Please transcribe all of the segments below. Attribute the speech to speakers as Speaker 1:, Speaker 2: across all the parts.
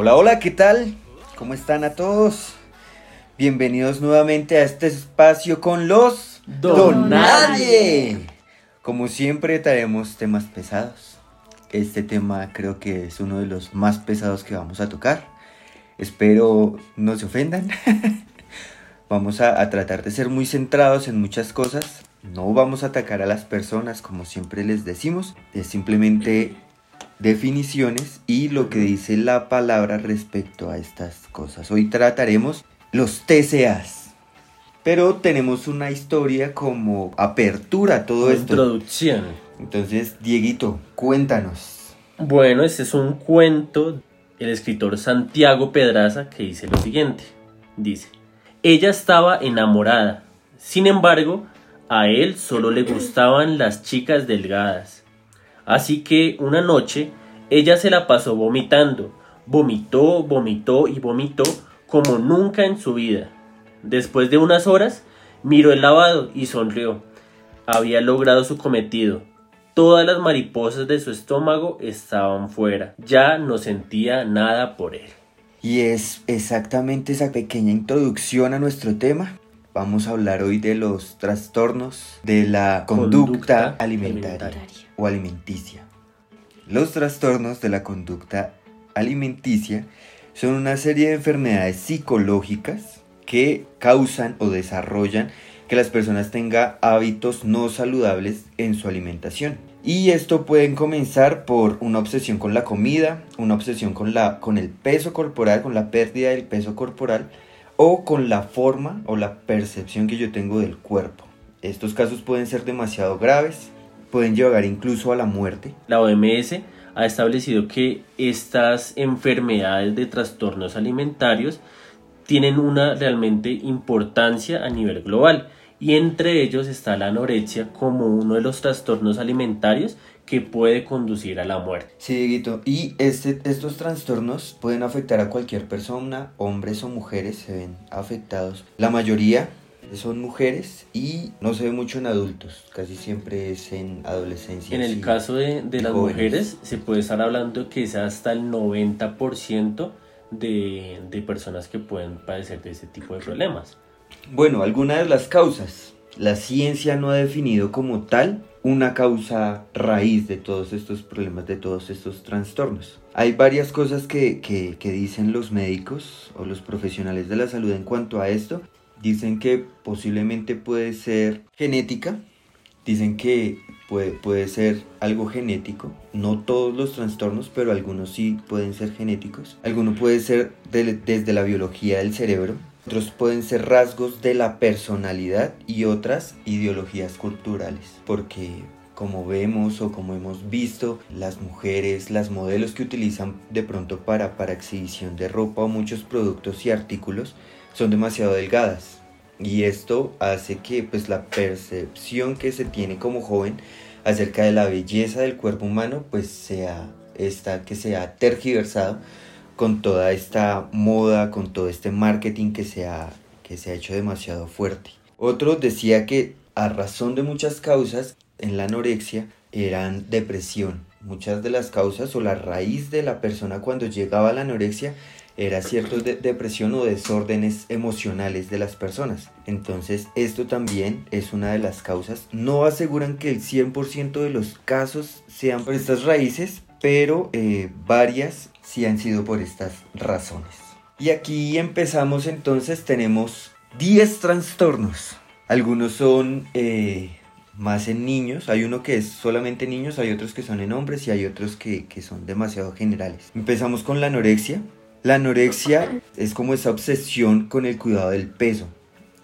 Speaker 1: Hola, hola, ¿qué tal? ¿Cómo están a todos? Bienvenidos nuevamente a este espacio con los
Speaker 2: Don
Speaker 1: Nadie. Como siempre traemos temas pesados. Este tema creo que es uno de los más pesados que vamos a tocar. Espero no se ofendan. vamos a, a tratar de ser muy centrados en muchas cosas. No vamos a atacar a las personas como siempre les decimos. Es simplemente definiciones y lo que dice la palabra respecto a estas cosas. Hoy trataremos los TCAs. Pero tenemos una historia como apertura a todo esto.
Speaker 2: Introducción.
Speaker 1: Entonces, Dieguito, cuéntanos.
Speaker 2: Bueno, este es un cuento del escritor Santiago Pedraza que dice lo siguiente. Dice, ella estaba enamorada. Sin embargo, a él solo le gustaban las chicas delgadas. Así que una noche ella se la pasó vomitando. Vomitó, vomitó y vomitó como nunca en su vida. Después de unas horas, miró el lavado y sonrió. Había logrado su cometido. Todas las mariposas de su estómago estaban fuera. Ya no sentía nada por él.
Speaker 1: Y es exactamente esa pequeña introducción a nuestro tema. Vamos a hablar hoy de los trastornos de la conducta,
Speaker 2: Conducta
Speaker 1: alimentaria,
Speaker 2: alimentaria.
Speaker 1: O alimenticia. Los trastornos de la conducta alimenticia son una serie de enfermedades psicológicas que causan o desarrollan que las personas tengan hábitos no saludables en su alimentación. Y esto pueden comenzar por una obsesión con la comida, una obsesión con, la, con el peso corporal, con la pérdida del peso corporal o con la forma o la percepción que yo tengo del cuerpo. Estos casos pueden ser demasiado graves, pueden llegar incluso a la muerte.
Speaker 2: La OMS ha establecido que estas enfermedades de trastornos alimentarios tienen una realmente importancia a nivel global y entre ellos está la anorexia como uno de los trastornos alimentarios que puede conducir a la muerte.
Speaker 1: Sí, Dieguito. Y este, estos trastornos pueden afectar a cualquier persona, hombres o mujeres se ven afectados. La mayoría son mujeres y no se ve mucho en adultos, casi siempre es en adolescencia.
Speaker 2: En el caso de, de las
Speaker 1: jóvenes.
Speaker 2: mujeres se puede estar hablando que es hasta el 90% de, de personas que pueden padecer de ese tipo de problemas.
Speaker 1: Bueno, algunas de las causas. La ciencia no ha definido como tal una causa raíz de todos estos problemas, de todos estos trastornos. Hay varias cosas que, que- que dicen los médicos o los profesionales de la salud en cuanto a esto. Dicen que posiblemente puede ser genética, dicen que puede, puede ser algo genético, no todos los trastornos, pero algunos sí pueden ser genéticos. Algunos puede ser de- desde la biología del cerebro, otros pueden ser rasgos de la personalidad y otras ideologías culturales, porque como vemos o como hemos visto, las mujeres, las modelos que utilizan de pronto para, para exhibición de ropa o muchos productos y artículos son demasiado delgadas. Y esto hace que pues la percepción que se tiene como joven acerca de la belleza del cuerpo humano pues sea esta que se ha tergiversado con toda esta moda, con todo este marketing que se ha, que se ha hecho demasiado fuerte. Otro decía que a razón de muchas causas en la anorexia eran depresión. Muchas de las causas o la raíz de la persona cuando llegaba a la anorexia era cierto de depresión o desórdenes emocionales de las personas. Entonces esto también es una de las causas. No aseguran que el 100% de los casos sean por estas raíces, pero eh, varias sí han sido por estas razones. Y aquí empezamos entonces, tenemos 10 trastornos. Algunos son eh, más en niños, hay uno que es solamente en niños, hay otros que son en hombres y hay otros que son demasiado generales. Empezamos con la anorexia. La anorexia es como esa obsesión con el cuidado del peso.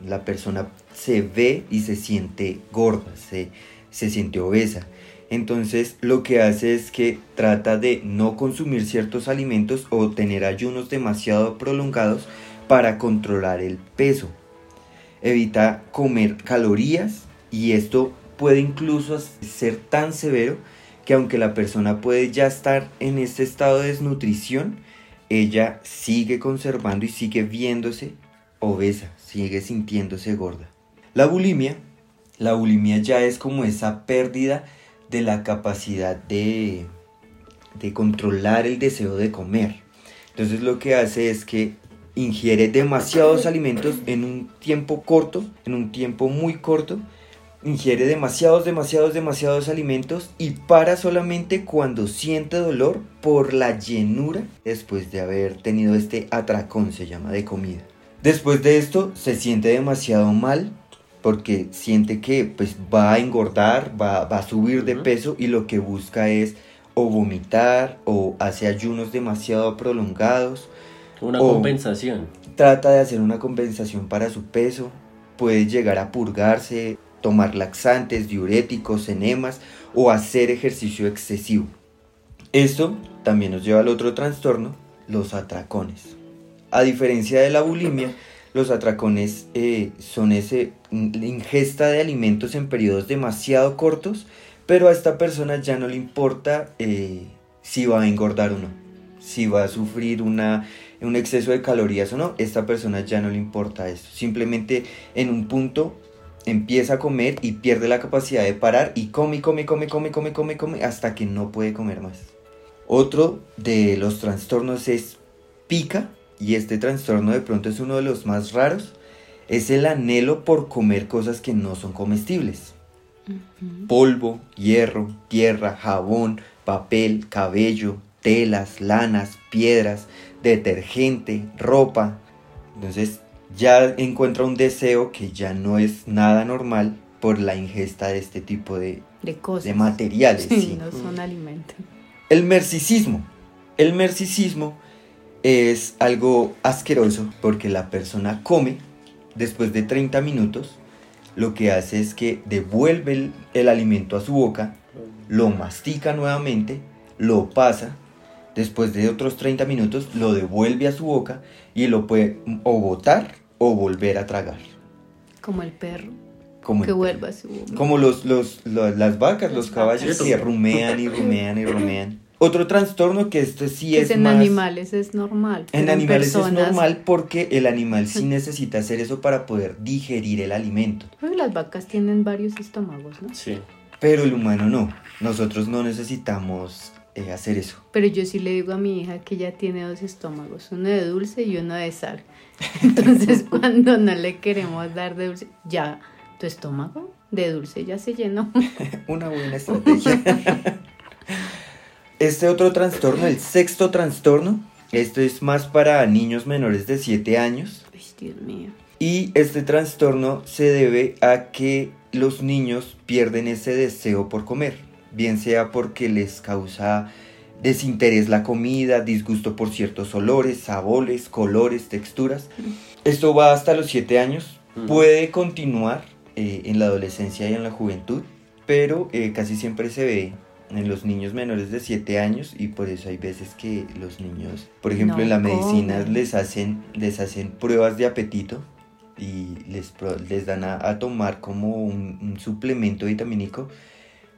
Speaker 1: La persona se ve y se siente gorda, se, se siente obesa. Entonces lo que hace es que trata de no consumir ciertos alimentos o tener ayunos demasiado prolongados para controlar el peso. Evita comer calorías y esto puede incluso ser tan severo que aunque la persona puede ya estar en este estado de desnutrición, ella sigue conservando y sigue viéndose obesa, sigue sintiéndose gorda. La bulimia, la bulimia ya es como esa pérdida de la capacidad de, de controlar el deseo de comer. Entonces lo que hace es que ingiere demasiados alimentos en un tiempo corto, en un tiempo muy corto, ingiere demasiados, demasiados, demasiados alimentos y para solamente cuando siente dolor por la llenura después de haber tenido este atracón, se llama, de comida. Después de esto se siente demasiado mal porque siente que pues va a engordar, va, a subir de peso y lo que busca es o vomitar o hace ayunos demasiado prolongados.
Speaker 2: Una compensación.
Speaker 1: Trata de hacer una compensación para su peso, puede llegar a purgarse, tomar laxantes, diuréticos, enemas o hacer ejercicio excesivo. Esto también nos lleva al otro trastorno, los atracones. A diferencia de la bulimia, los atracones eh, son ese ingesta de alimentos en periodos demasiado cortos, pero a esta persona ya no le importa eh, si va a engordar o no, si va a sufrir una, un exceso de calorías o no, esta persona ya no le importa eso. Simplemente en un punto empieza a comer y pierde la capacidad de parar y come, come, come, come, come, come, come hasta que no puede comer más. Otro de los trastornos es pica y este trastorno de pronto es uno de los más raros. Es el anhelo por comer cosas que no son comestibles. Polvo, hierro, tierra, jabón, papel, cabello, telas, lanas, piedras, detergente, ropa. Entonces ya encuentra un deseo que ya no es nada normal por la ingesta de este tipo de,
Speaker 3: de, cosas.
Speaker 1: de materiales.
Speaker 3: Sí, no son alimentos.
Speaker 1: El mercicismo. El mercicismo es algo asqueroso porque la persona come después de 30 minutos, lo que hace es que devuelve el, el alimento a su boca, lo mastica nuevamente, lo pasa, después de otros 30 minutos lo devuelve a su boca y lo puede o botar o volver a tragar.
Speaker 3: Como el perro.
Speaker 1: Como
Speaker 3: que vuelva a su
Speaker 1: Como los, los, las vacas, los caballos que rumean y rumean y rumean. Otro trastorno que este sí es,
Speaker 3: en
Speaker 1: más...
Speaker 3: animales es normal.
Speaker 1: En animales es normal porque el animal sí necesita hacer eso para poder digerir el alimento.
Speaker 3: las vacas tienen varios estómagos, ¿no?
Speaker 2: Sí.
Speaker 1: Pero el humano no. Nosotros no necesitamos eh, hacer eso.
Speaker 3: Pero yo sí le digo a mi hija que ella tiene dos estómagos, uno de dulce y uno de sal. Entonces cuando no le queremos dar de dulce, ya tu estómago de dulce ya se llenó.
Speaker 1: Una buena estrategia. este otro trastorno, el sexto trastorno, esto es más para niños menores de 7 años.
Speaker 3: Ay, Dios mío.
Speaker 1: Y este trastorno se debe a que los niños pierden ese deseo por comer, bien sea porque les causa desinterés la comida, disgusto por ciertos olores, sabores, colores, texturas. Esto va hasta los 7 años, puede continuar eh, en la adolescencia y en la juventud, pero eh, casi siempre se ve en los niños menores de 7 años y por eso hay veces que los niños, por ejemplo, en la medicina les hacen, les hacen pruebas de apetito y les, les dan a, tomar como un, un suplemento vitamínico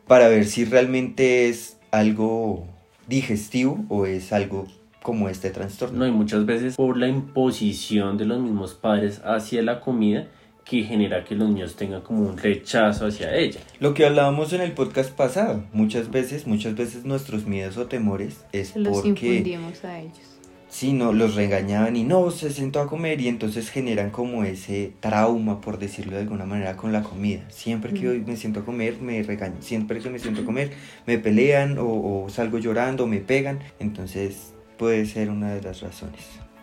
Speaker 1: para ver si realmente es algo digestivo o es algo como este trastorno.
Speaker 2: No, y muchas veces por la imposición de los mismos padres hacia la comida que genera que los niños tengan como un rechazo hacia ella.
Speaker 1: Lo que hablábamos en el podcast pasado, muchas veces, muchas veces nuestros miedos o temores es
Speaker 3: Se los
Speaker 1: porque
Speaker 3: a ellos
Speaker 1: sí, no, los regañaban y no, se sentó a comer y entonces generan como ese trauma, por decirlo de alguna manera, con la comida. Siempre que hoy me siento a comer, me regañan. Siempre que me siento a comer, me pelean o, salgo llorando o me pegan. Entonces puede ser una de las razones.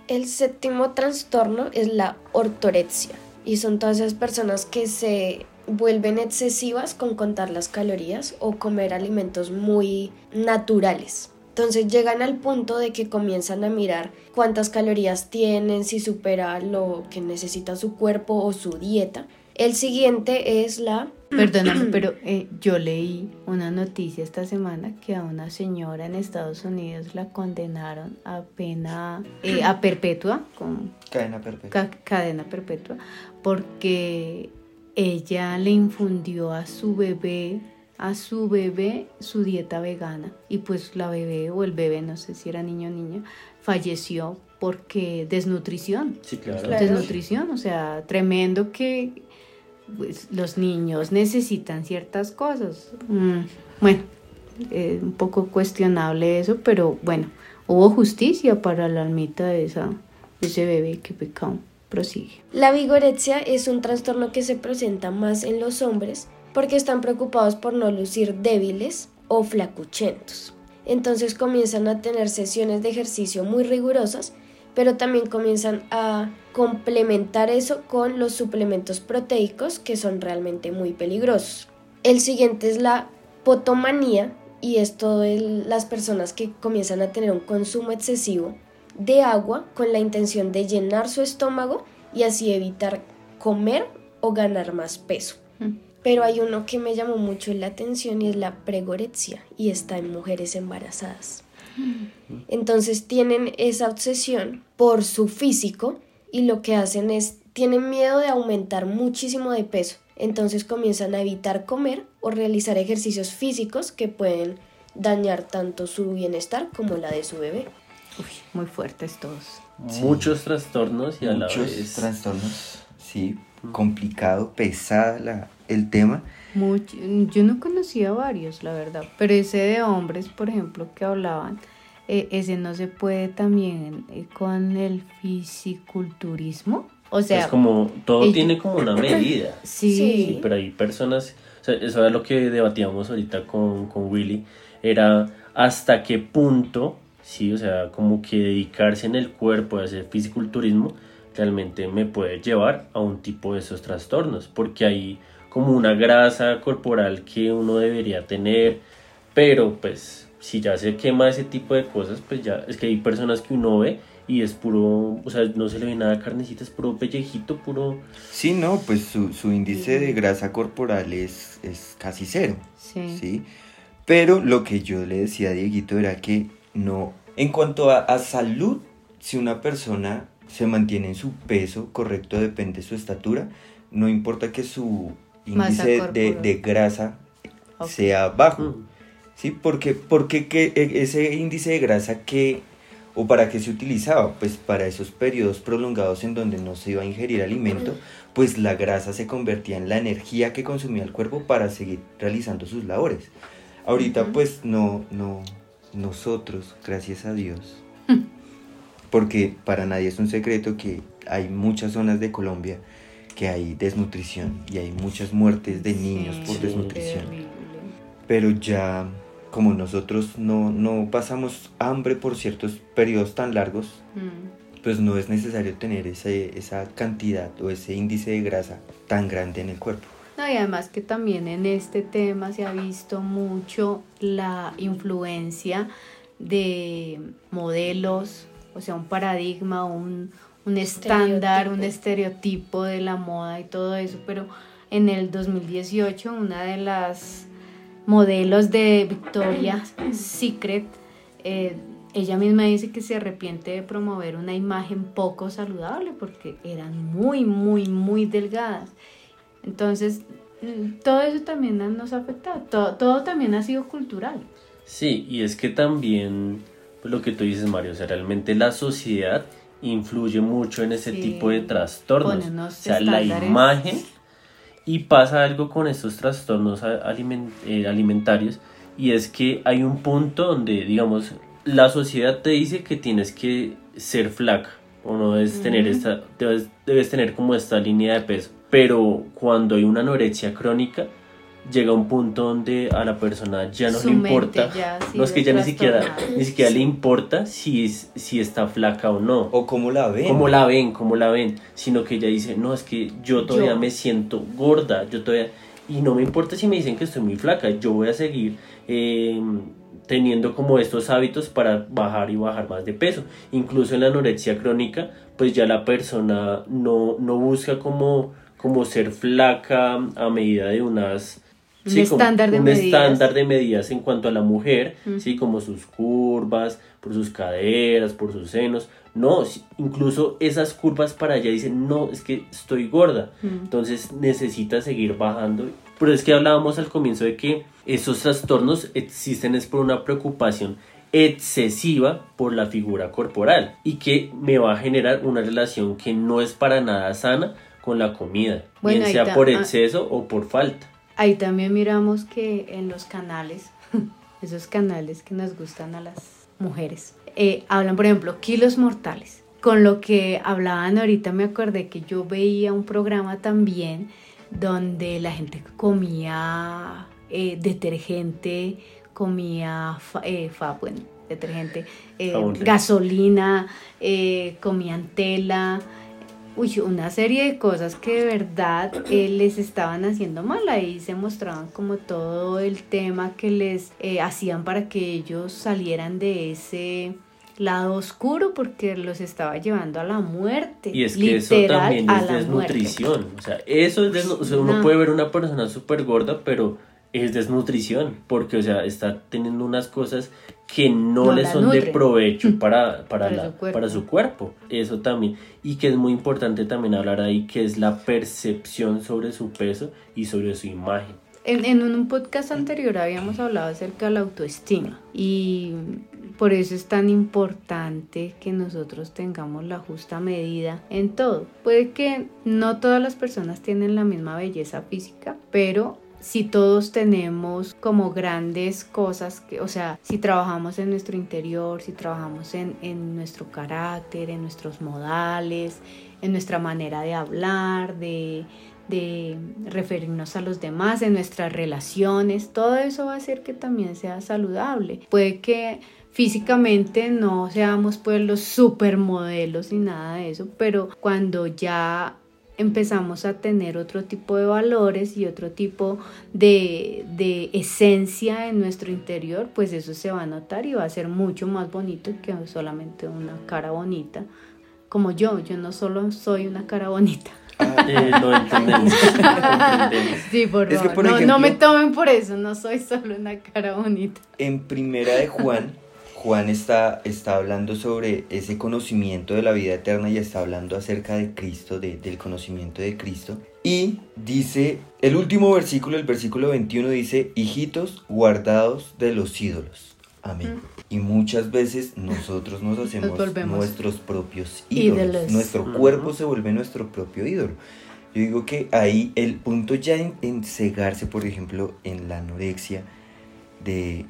Speaker 4: El séptimo trastorno es la ortorexia y son todas esas personas que se vuelven excesivas con contar las calorías o comer alimentos muy naturales. Entonces llegan al punto de que comienzan a mirar cuántas calorías tienen, si supera lo que necesita su cuerpo o su dieta. El siguiente es la
Speaker 3: Perdóname, pero eh, yo leí una noticia esta semana que a una señora en Estados Unidos la condenaron a pena, eh, a perpetua, con
Speaker 1: Cadena perpetua.
Speaker 3: ca- cadena perpetua, porque ella le infundió a su bebé, a su bebé, su dieta vegana. Y pues la bebé o el bebé, no sé si era niño o niña, falleció porque desnutrición.
Speaker 2: Sí, claro.
Speaker 3: Desnutrición, o sea, tremendo que pues, los niños necesitan ciertas cosas. Mm, bueno, eh, un poco cuestionable eso, pero bueno, hubo justicia para la almita de, esa, de ese bebé que pecado. Prosigue.
Speaker 4: La vigorexia es un trastorno que se presenta más en los hombres porque están preocupados por no lucir débiles o flacuchentos. Entonces comienzan a tener sesiones de ejercicio muy rigurosas, pero también comienzan a complementar eso con los suplementos proteicos que son realmente muy peligrosos. El siguiente es la potomanía y es todo las personas que comienzan a tener un consumo excesivo de agua con la intención de llenar su estómago y así evitar comer o ganar más peso.
Speaker 3: Mm.
Speaker 4: Pero hay uno que me llamó mucho la atención y es la pregorexia y está en mujeres embarazadas. Entonces tienen esa obsesión por su físico y lo que hacen es, tienen miedo de aumentar muchísimo de peso. Entonces comienzan a evitar comer o realizar ejercicios físicos que pueden dañar tanto su bienestar como la de su bebé.
Speaker 3: Uy, muy fuertes todos.
Speaker 2: Muchos trastornos y a la
Speaker 1: Muchos
Speaker 2: vez...
Speaker 1: trastornos, sí, complicado, pesada la, el tema.
Speaker 3: Mucho- yo no conocía varios, la verdad, pero ese de hombres, por ejemplo, que hablaban, eh, ese no se puede también eh, con el fisiculturismo. O sea,
Speaker 2: es como, todo
Speaker 3: ellos-
Speaker 2: tiene como una medida.
Speaker 3: sí,
Speaker 4: Sí.
Speaker 2: Pero hay personas, o sea, eso era lo que debatíamos ahorita con, con Willy, era hasta qué punto, sí, o sea, como que dedicarse en el cuerpo a hacer fisiculturismo realmente me puede llevar a un tipo de esos trastornos, porque hay como una grasa corporal que uno debería tener, pero pues si ya se quema ese tipo de cosas, pues ya es que hay personas que uno ve y es puro, o sea, no se le ve nada carnecita, es puro pellejito, puro...
Speaker 1: Sí, no, pues su, su índice de grasa corporal es, es casi cero,
Speaker 3: sí.
Speaker 1: ¿sí? Pero lo que yo le decía a Dieguito era que no, en cuanto a, a salud, si una persona se mantiene en su peso correcto, depende de su estatura, no importa que su índice de, grasa sea bajo.
Speaker 2: Mm.
Speaker 1: ¿Sí? Porque, porque que e- ese índice de grasa que, o para qué se utilizaba, pues para esos periodos prolongados en donde no se iba a ingerir alimento, pues la grasa se convertía en la energía que consumía el cuerpo para seguir realizando sus labores. Ahorita pues no, no, nosotros, gracias a Dios, porque para nadie es un secreto que hay muchas zonas de Colombia que hay desnutrición y hay muchas muertes de niños por
Speaker 2: Sí.
Speaker 1: desnutrición
Speaker 3: Terrible.
Speaker 1: pero ya como nosotros no, no pasamos hambre por ciertos periodos tan largos,
Speaker 3: Mm.
Speaker 1: pues no es necesario tener ese, esa cantidad o ese índice de grasa tan grande en el cuerpo.
Speaker 3: No, y además que también en este tema se ha visto mucho la influencia de modelos, o sea, un paradigma, un, un estándar, un estereotipo de la moda y todo eso, pero en el 2018 una de las modelos de Victoria's Secret, eh, ella misma dice que se arrepiente de promover una imagen poco saludable porque eran muy, muy, muy delgadas. Entonces, todo eso también nos ha afectado, todo, todo también ha sido cultural.
Speaker 2: Sí, y es que también, pues lo que tú dices, Mario, o sea, realmente la sociedad influye mucho en ese
Speaker 3: Sí.
Speaker 2: tipo de trastornos.
Speaker 3: Pone unos
Speaker 2: o sea, la imagen y pasa algo con estos trastornos eh, alimentarios y es que hay un punto donde, digamos, la sociedad te dice que tienes que ser flaca o no debes tener esta, debes, debes tener como esta línea de peso. Pero cuando hay una anorexia crónica, llega un punto donde a la persona ya no
Speaker 3: Su
Speaker 2: le importa.
Speaker 3: ya
Speaker 2: no es que ya ni siquiera, ni siquiera le importa si, es, si está flaca o no
Speaker 1: O cómo la ven.
Speaker 2: cómo la ven, cómo la ven, sino que ella dice, no, es que yo todavía
Speaker 3: Yo.
Speaker 2: me siento gorda, yo todavía, y no me importa si me dicen que estoy muy flaca, yo voy a seguir eh, teniendo como estos hábitos para bajar y bajar más de peso. Incluso en la anorexia crónica, pues ya la persona no, no busca como, como ser flaca a medida de unas
Speaker 3: Un estándar de
Speaker 2: un
Speaker 3: medidas.
Speaker 2: estándar de medidas en cuanto a la mujer, sí, como sus curvas, por sus caderas, por sus senos. No, incluso esas curvas para ella dicen, no, es que estoy gorda. Entonces necesita seguir bajando. Pero es que hablábamos al comienzo de que esos trastornos existen es por una preocupación excesiva por la figura corporal y que me va a generar una relación que no es para nada sana con la comida,
Speaker 3: Bueno,
Speaker 2: bien sea por
Speaker 3: ah.
Speaker 2: exceso o por falta.
Speaker 3: Ahí también miramos que en los canales, esos canales que nos gustan a las mujeres, eh, hablan, por ejemplo, kilos mortales. Con lo que hablaban ahorita me acordé que yo veía un programa también donde la gente comía eh, detergente, comía fa, eh, fa- bueno, detergente, eh, gasolina, comían tela, uy, una serie de cosas que de verdad eh, les estaban haciendo mal. Ahí se mostraban como todo el tema que les eh, hacían para que ellos salieran de ese lado oscuro porque los estaba llevando a la muerte.
Speaker 2: Y es que eso
Speaker 3: literal,
Speaker 2: también
Speaker 3: a
Speaker 2: es
Speaker 3: la
Speaker 2: desnutrición. O sea, eso es desnu- o sea, uno
Speaker 3: No.
Speaker 2: puede ver una persona súper gorda, pero es desnutrición. Porque, o sea, está teniendo unas cosas que no,
Speaker 3: No
Speaker 2: le son de provecho para, para,
Speaker 3: Para
Speaker 2: la-
Speaker 3: su cuerpo.
Speaker 2: para su cuerpo. Eso también. Y que es muy importante también hablar ahí, que es la percepción sobre su peso y sobre su imagen.
Speaker 3: En, en un podcast anterior habíamos hablado acerca de la autoestima y por eso es tan importante que nosotros tengamos la justa medida en todo. Puede que no todas las personas tienen la misma belleza física, pero si todos tenemos como grandes cosas, que, o sea, si trabajamos en nuestro interior, si trabajamos en, en nuestro carácter, en nuestros modales, en nuestra manera de hablar, de, de referirnos a los demás, en nuestras relaciones, todo eso va a hacer que también sea saludable. Puede que físicamente no seamos pues los supermodelos ni nada de eso, pero cuando ya empezamos a tener otro tipo de valores y otro tipo de, de esencia en nuestro interior, pues eso se va a notar y va a ser mucho más bonito que solamente una cara bonita. Como yo, yo no solo soy una cara bonita.
Speaker 2: Eh, lo entendemos.
Speaker 3: Sí, por
Speaker 1: Es que,
Speaker 3: favor.
Speaker 1: por
Speaker 3: no,
Speaker 1: ejemplo-
Speaker 3: no me tomen por eso, no soy solo una cara bonita.
Speaker 1: En primera de Juan, Juan está, está hablando sobre ese conocimiento de la vida eterna y está hablando acerca de Cristo, de- del conocimiento de Cristo. Y dice, el último versículo, el versículo 21 dice, hijitos guardados de los ídolos. Amén. Y muchas veces nosotros nos hacemos nuestros propios ídolos.
Speaker 3: ídolos.
Speaker 1: Nuestro cuerpo se vuelve nuestro propio ídolo. Yo digo que ahí el punto ya en, en cegarse, por ejemplo, en la anorexia, de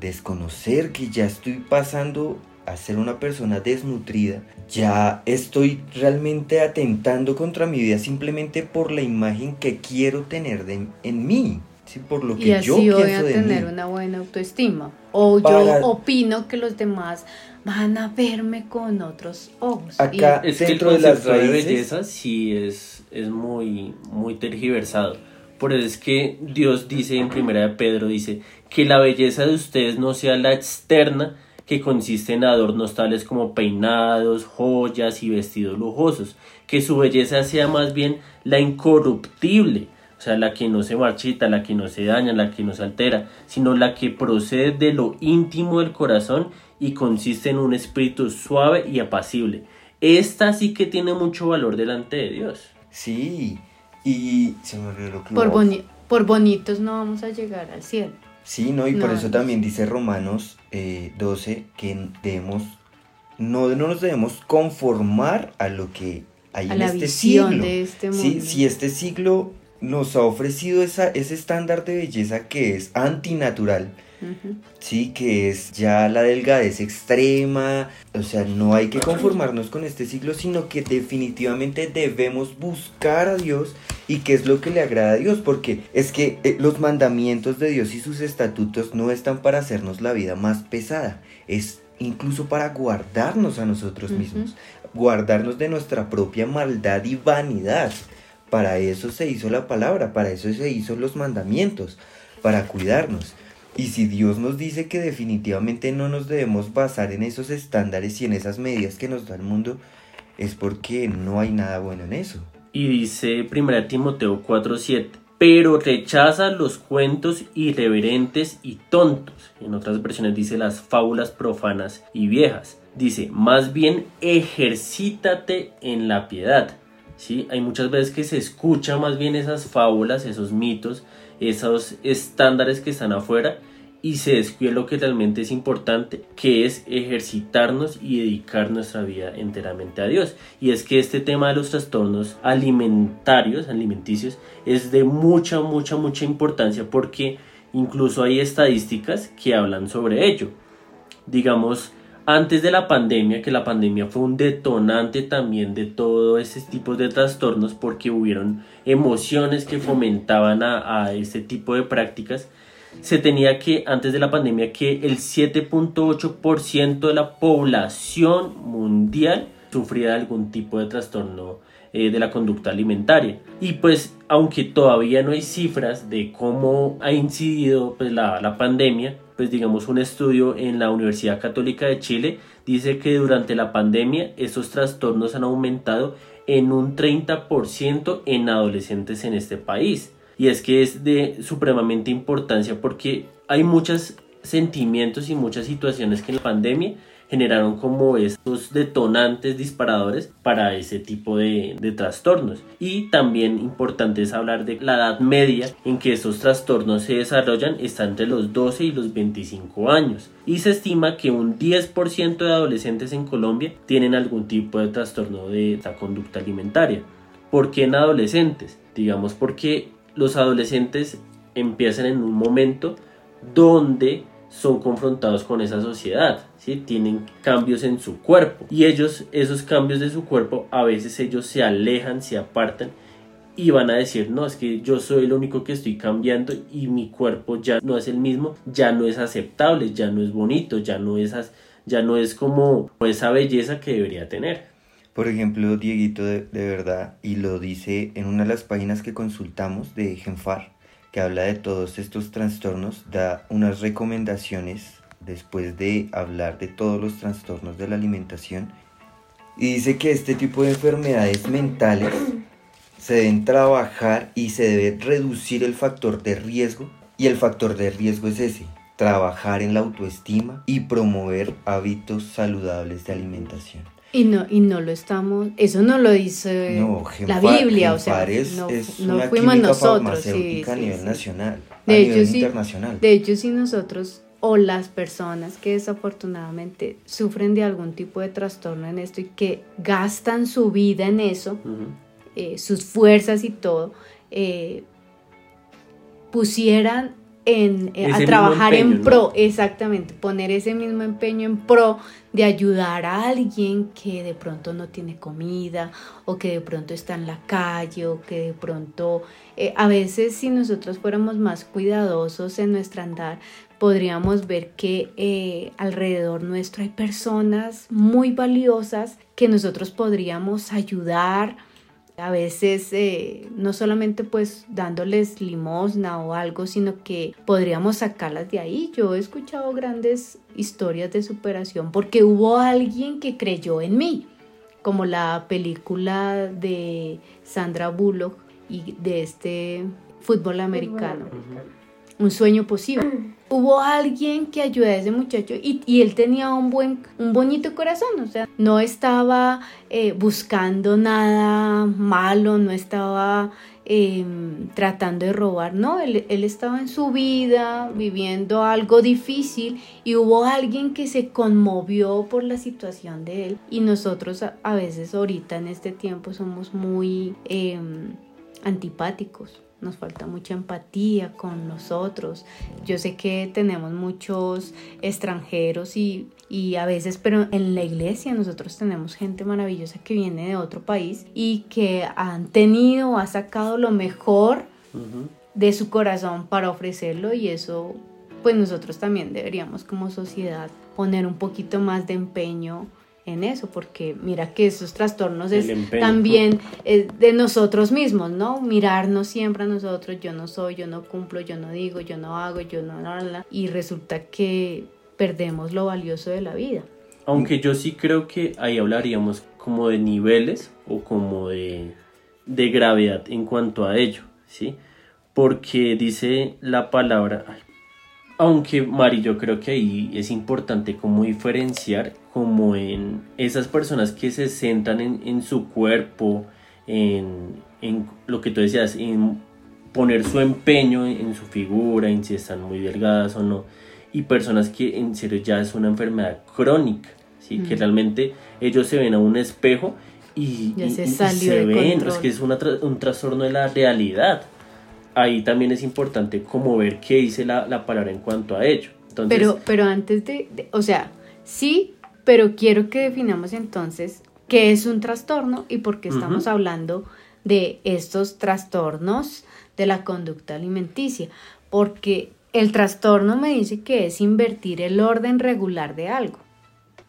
Speaker 1: desconocer que ya estoy pasando a ser una persona desnutrida, ya estoy realmente atentando contra mi vida simplemente por la imagen que quiero tener de, en mí, ¿sí? por lo que
Speaker 3: Y así
Speaker 1: yo
Speaker 3: voy
Speaker 1: pienso
Speaker 3: a
Speaker 1: de
Speaker 3: tener
Speaker 1: mí.
Speaker 3: una buena autoestima. O
Speaker 1: Para-
Speaker 3: yo opino que los demás van a verme con otros ojos.
Speaker 1: Acá-
Speaker 2: Es que el
Speaker 1: Dentro de las
Speaker 2: concepto de
Speaker 1: raíces-
Speaker 2: belleza sí es, es muy, muy tergiversado. Por eso es que Dios dice en primera de Pedro, dice, que la belleza de ustedes no sea la externa, que consiste en adornos tales como peinados, joyas y vestidos lujosos, que su belleza sea más bien la incorruptible, o sea, la que no se marchita, la que no se daña, la que no se altera, sino la que procede de lo íntimo del corazón y consiste en un espíritu suave y apacible. Esta sí que tiene mucho valor delante de Dios.
Speaker 1: Sí, y se me olvidó lo que
Speaker 3: por, boni- por bonitos no vamos a llegar al cielo.
Speaker 1: Sí, ¿no? Y por eso también dice Romanos eh, 12 que debemos, no, no nos debemos conformar a lo que hay
Speaker 3: A
Speaker 1: en
Speaker 3: la
Speaker 1: este siglo.
Speaker 3: de este
Speaker 1: Sí, si este siglo nos ha ofrecido esa, ese estándar de belleza que es antinatural, Sí, que es ya la delgadez extrema, o sea, no hay que conformarnos con este siglo, sino que definitivamente debemos buscar a Dios y qué es lo que le agrada a Dios, porque es que eh, los mandamientos de Dios y sus estatutos no están para hacernos la vida más pesada, es incluso para guardarnos a nosotros mismos, guardarnos de nuestra propia maldad y vanidad. Para eso se hizo la palabra, para eso se hizo los mandamientos, para cuidarnos. Y si Dios nos dice que definitivamente no nos debemos basar en esos estándares y en esas medidas que nos da el mundo, es porque no hay nada bueno en eso.
Speaker 2: Y dice 1 Timoteo 4:7, pero rechaza los cuentos irreverentes y tontos. En otras versiones dice las fábulas profanas y viejas. Dice, más bien ejercítate en la piedad. ¿Sí? Hay muchas veces que se escucha más bien esas fábulas, esos mitos, esos estándares que están afuera y se descuida lo que realmente es importante, que es ejercitarnos y dedicar nuestra vida enteramente a Dios. Y es que este tema de los trastornos alimentarios, alimenticios, es de mucha, mucha, mucha importancia porque incluso hay estadísticas que hablan sobre ello. Digamos, antes de la pandemia, que la pandemia fue un detonante también de todo ese tipo de trastornos porque hubieron emociones que fomentaban a, a este tipo de prácticas, se tenía que, antes de la pandemia, que el 7.8% de la población mundial sufría algún tipo de trastorno eh, de la conducta alimentaria. Y pues, aunque todavía no hay cifras de cómo ha incidido pues, la, la pandemia, pues digamos un estudio en la Universidad Católica de Chile dice que durante la pandemia esos trastornos han aumentado en un 30% en adolescentes en este país. Y es que es de supremamente importancia porque hay muchos sentimientos y muchas situaciones que en la pandemia generaron como estos detonantes disparadores para ese tipo de, trastornos. Y también importante es hablar de la edad media en que estos trastornos se desarrollan, está entre los 12 y los 25 años. Y se estima que un 10% de adolescentes en Colombia tienen algún tipo de trastorno de la conducta alimentaria. ¿Por qué en adolescentes? Digamos porque los adolescentes empiezan en un momento donde son confrontados con esa sociedad, ¿sí? tienen cambios en su cuerpo y ellos, esos cambios de su cuerpo, a veces ellos se alejan, se apartan y van a decir, no, es que yo soy el único que estoy cambiando y mi cuerpo ya no es el mismo, ya no es aceptable, ya no es bonito, ya no es, ya no es como esa belleza que debería tener.
Speaker 1: Por ejemplo, Dieguito, de, de verdad, y lo dice en una de las páginas que consultamos de Genfar, que habla de todos estos trastornos, da unas recomendaciones después de hablar de todos los trastornos de la alimentación y dice que este tipo de enfermedades mentales se deben trabajar y se debe reducir el factor de riesgo y el factor de riesgo es ese, trabajar en la autoestima y promover hábitos saludables de alimentación.
Speaker 3: Y no, y no lo estamos, eso no lo dice
Speaker 1: No,
Speaker 3: la Biblia, o sea,
Speaker 1: es,
Speaker 3: no,
Speaker 1: es
Speaker 3: no
Speaker 1: una
Speaker 3: fuimos nosotros.
Speaker 1: farmacéutica
Speaker 3: sí,
Speaker 1: a nivel
Speaker 3: sí,
Speaker 1: nacional,
Speaker 3: De
Speaker 1: a
Speaker 3: hecho,
Speaker 1: nivel
Speaker 3: sí.
Speaker 1: internacional.
Speaker 3: De hecho, si nosotros o las personas que desafortunadamente sufren de algún tipo de trastorno en esto y que gastan su vida en eso, eh, sus fuerzas y todo, eh, pusieran en, eh, a trabajar en pro, exactamente, poner ese mismo empeño en pro de ayudar a alguien que de pronto no tiene comida o que de pronto está en la calle o que de pronto, eh, a veces si nosotros fuéramos más cuidadosos en nuestro andar, podríamos ver que eh, alrededor nuestro hay personas muy valiosas que nosotros podríamos ayudar, a veces eh, no solamente pues dándoles limosna o algo, sino que podríamos sacarlas de ahí. Yo he escuchado grandes historias de superación porque hubo alguien que creyó en mí, como la película de Sandra Bullock y de este fútbol americano un sueño posible. Hubo alguien que ayudó a ese muchacho y, y él tenía un buen, un bonito corazón, o sea, no estaba eh, buscando nada malo, no estaba eh, tratando de robar, no, él, estaba en su vida viviendo algo difícil y hubo alguien que se conmovió por la situación de él y nosotros a, veces ahorita en este tiempo somos muy eh, antipáticos nos falta mucha empatía con nosotros. Yo sé que tenemos muchos extranjeros y, y, a veces, pero en la iglesia nosotros tenemos gente maravillosa que viene de otro país y que han tenido, ha sacado lo mejor de su corazón para ofrecerlo y eso, pues nosotros también deberíamos como sociedad poner un poquito más de empeño en eso, porque mira que esos trastornos es
Speaker 2: empeño.
Speaker 3: también eh, de nosotros mismos, ¿no? Mirarnos siempre a nosotros, yo no soy, yo no cumplo, yo no digo, yo no hago, yo no, y resulta que perdemos lo valioso de la vida.
Speaker 2: Aunque yo sí creo que ahí hablaríamos como de niveles o como de, de gravedad en cuanto a ello, ¿sí? Porque dice la palabra, ay, aunque Mari, yo creo que ahí es importante como diferenciar como en esas personas que se centran en, en su cuerpo, en, en, lo que tú decías, en poner su empeño en, en, su figura, en si están muy delgadas o no, y personas que en serio ya es una enfermedad crónica, ¿sí? que realmente ellos se ven a un espejo y,
Speaker 3: se
Speaker 2: y ven,
Speaker 3: control.
Speaker 2: es que es una tra- un trastorno de la realidad. Ahí también es importante como ver qué dice la, la palabra en cuanto a ello. Entonces,
Speaker 3: Pero, pero antes de, de- o sea, sí, pero quiero que definamos entonces qué es un trastorno y por qué estamos hablando de estos trastornos de la conducta alimenticia. Porque el trastorno me dice que es invertir el orden regular de algo.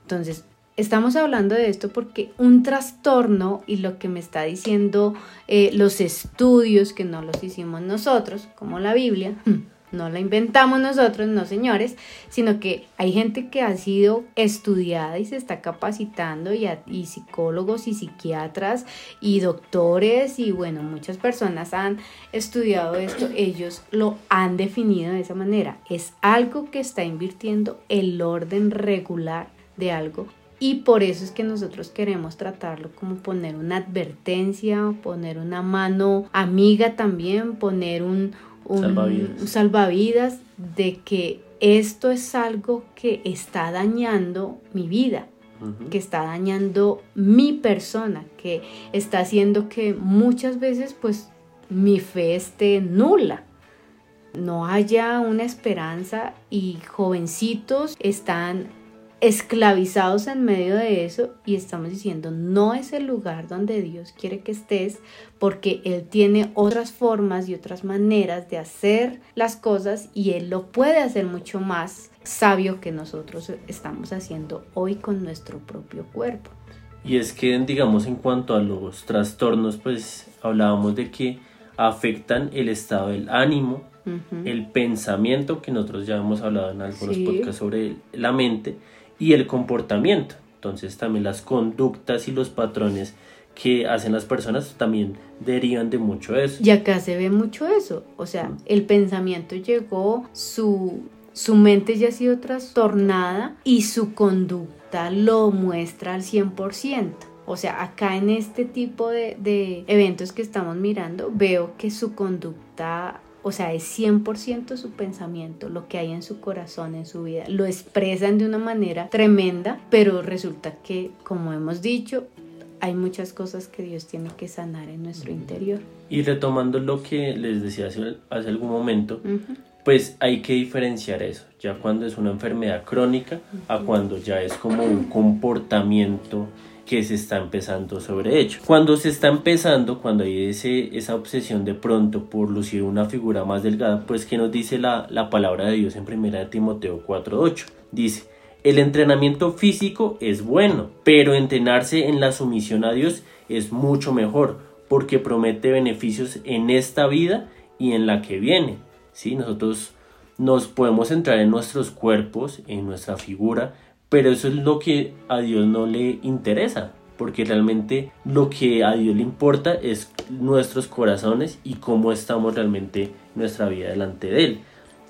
Speaker 3: Entonces, estamos hablando de esto porque un trastorno y lo que me está diciendo eh, los estudios que no los hicimos nosotros, como la Biblia, no la inventamos nosotros, no señores, sino que hay gente que ha sido estudiada y se está capacitando y, y psicólogos y psiquiatras y doctores y bueno, muchas personas han estudiado esto, ellos lo han definido de esa manera. Es algo que está invirtiendo el orden regular de algo y por eso es que nosotros queremos tratarlo como poner una advertencia, poner una mano amiga también, poner un, un
Speaker 2: Salvavidas.
Speaker 3: un salvavidas de que esto es algo que está dañando mi vida, que está dañando mi persona, que está haciendo que muchas veces pues mi fe esté nula. No haya una esperanza y jovencitos están esclavizados en medio de eso y estamos diciendo no es el lugar donde Dios quiere que estés porque Él tiene otras formas y otras maneras de hacer las cosas y Él lo puede hacer mucho más sabio que nosotros estamos haciendo hoy con nuestro propio cuerpo.
Speaker 2: Y es que, digamos, en cuanto a los trastornos, pues hablábamos de que afectan el estado del ánimo, el pensamiento, que nosotros ya hemos hablado en algunos
Speaker 3: Sí.
Speaker 2: podcasts sobre la mente, y el comportamiento. Entonces también las conductas y los patrones que hacen las personas también derivan de mucho eso.
Speaker 3: Y acá se ve mucho eso, o sea, el pensamiento llegó, su, su mente ya ha sido trastornada y su conducta lo muestra al 100%. O sea, acá en este tipo de, de eventos que estamos mirando, veo que su conducta, o sea, es 100% su pensamiento, lo que hay en su corazón, en su vida. Lo expresan de una manera tremenda, pero resulta que, como hemos dicho, hay muchas cosas que Dios tiene que sanar en nuestro interior.
Speaker 2: Y retomando lo que les decía hace, hace algún momento, pues hay que diferenciar eso, ya cuando es una enfermedad crónica a cuando ya es como un comportamiento que se está empezando sobre ello. Cuando se está empezando, cuando hay ese, esa obsesión de pronto por lucir una figura más delgada, pues que nos dice la, la palabra de Dios en 1 Timoteo 4.8. Dice, el entrenamiento físico es bueno, pero entrenarse en la sumisión a Dios es mucho mejor, porque promete beneficios en esta vida y en la que viene. ¿sí? Nosotros nos podemos centrar en nuestros cuerpos, en nuestra figura, pero eso es lo que a Dios no le interesa, porque realmente lo que a Dios le importa es nuestros corazones y cómo estamos realmente nuestra vida delante de Él.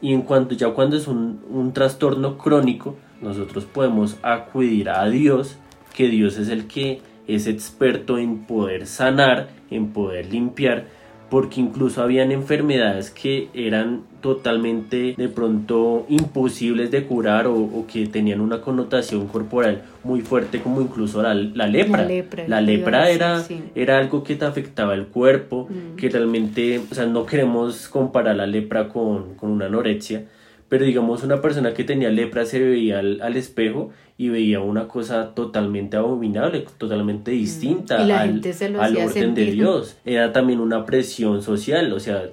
Speaker 2: Y en cuanto ya cuando es un, un trastorno crónico, nosotros podemos acudir a Dios, que Dios es el que es experto en poder sanar, en poder limpiar, porque incluso habían enfermedades que eran totalmente de pronto imposibles de curar o, o que tenían una connotación corporal muy fuerte como incluso la, la lepra.
Speaker 3: La lepra,
Speaker 2: La era,
Speaker 3: sí.
Speaker 2: era algo que te afectaba el cuerpo,
Speaker 3: Mm.
Speaker 2: que realmente, o sea, no queremos comparar la lepra con, con una anorexia, pero digamos una persona que tenía lepra se veía al, al espejo y veía una cosa totalmente abominable, totalmente distinta
Speaker 3: Mm. Y la
Speaker 2: al,
Speaker 3: gente se lo
Speaker 2: al orden de. Dios. Era también una presión social, o sea,